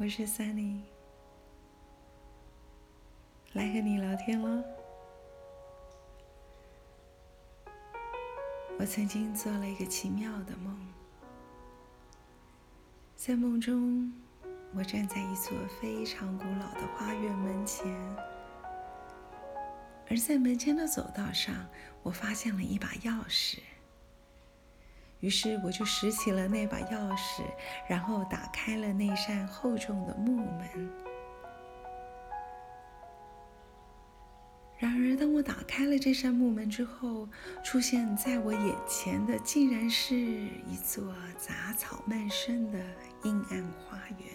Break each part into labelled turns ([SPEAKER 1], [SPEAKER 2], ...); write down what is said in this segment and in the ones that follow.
[SPEAKER 1] 我是 Sunny，来和你聊天了。我曾经做了一个奇妙的梦，在梦中，我站在一座非常古老的花园门前，而在门前的走道上，我发现了一把钥匙。于是我就拾起了那把钥匙，然后打开了那扇厚重的木门。然而，当我打开了这扇木门之后，出现在我眼前的竟然是一座杂草漫生的阴暗花园，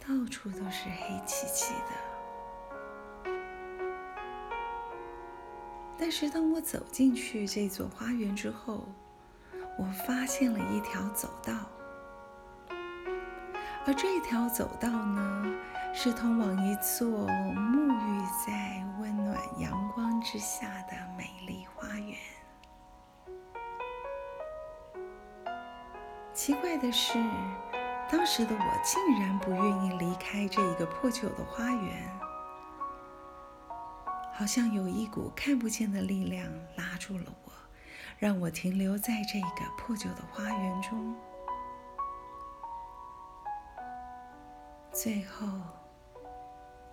[SPEAKER 1] 到处都是黑漆漆的。但是当我走进去这座花园之后，我发现了一条走道，而这条走道呢，是通往一座沐浴在温暖阳光之下的美丽花园。奇怪的是，当时的我竟然不愿意离开这一个破旧的花园。好像有一股看不见的力量拉住了我，让我停留在这个破旧的花园中。最后，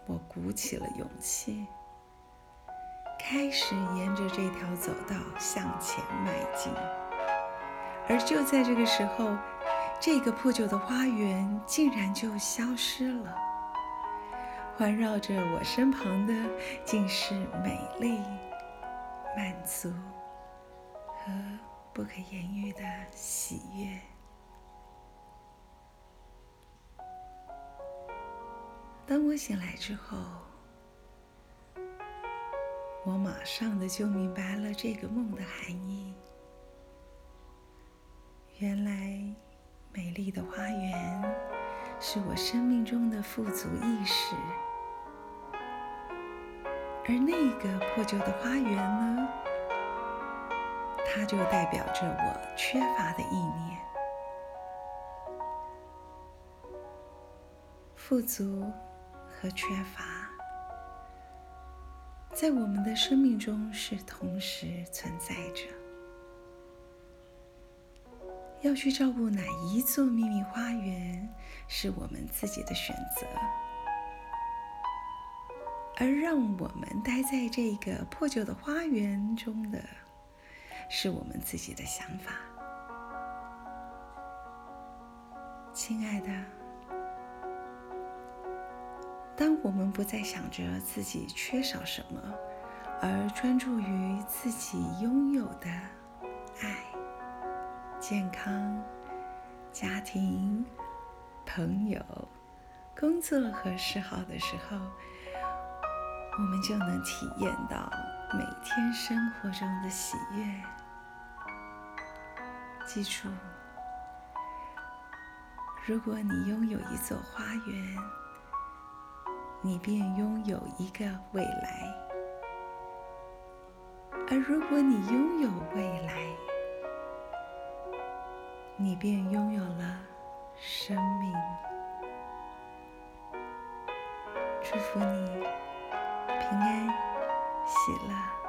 [SPEAKER 1] 我鼓起了勇气，开始沿着这条走道向前迈进。而就在这个时候，这个破旧的花园竟然就消失了。环绕着我身旁的，竟是美丽、满足和不可言喻的喜悦。当我醒来之后，我马上的就明白了这个梦的含义。原来，美丽的花园是我生命中的富足意识。而那个破旧的花园呢？它就代表着我缺乏的意念。富足和缺乏，在我们的生命中是同时存在着。要去照顾哪一座秘密花园，是我们自己的选择。而让我们待在这个破旧的花园中的，是我们自己的想法。亲爱的，当我们不再想着自己缺少什么，而专注于自己拥有的爱、健康、家庭、朋友、工作和嗜好的时候，我们就能体验到每天生活中的喜悦。记住，如果你拥有一座花园，你便拥有一个未来；而如果你拥有未来，你便拥有了生命。祝福你！平安，喜乐。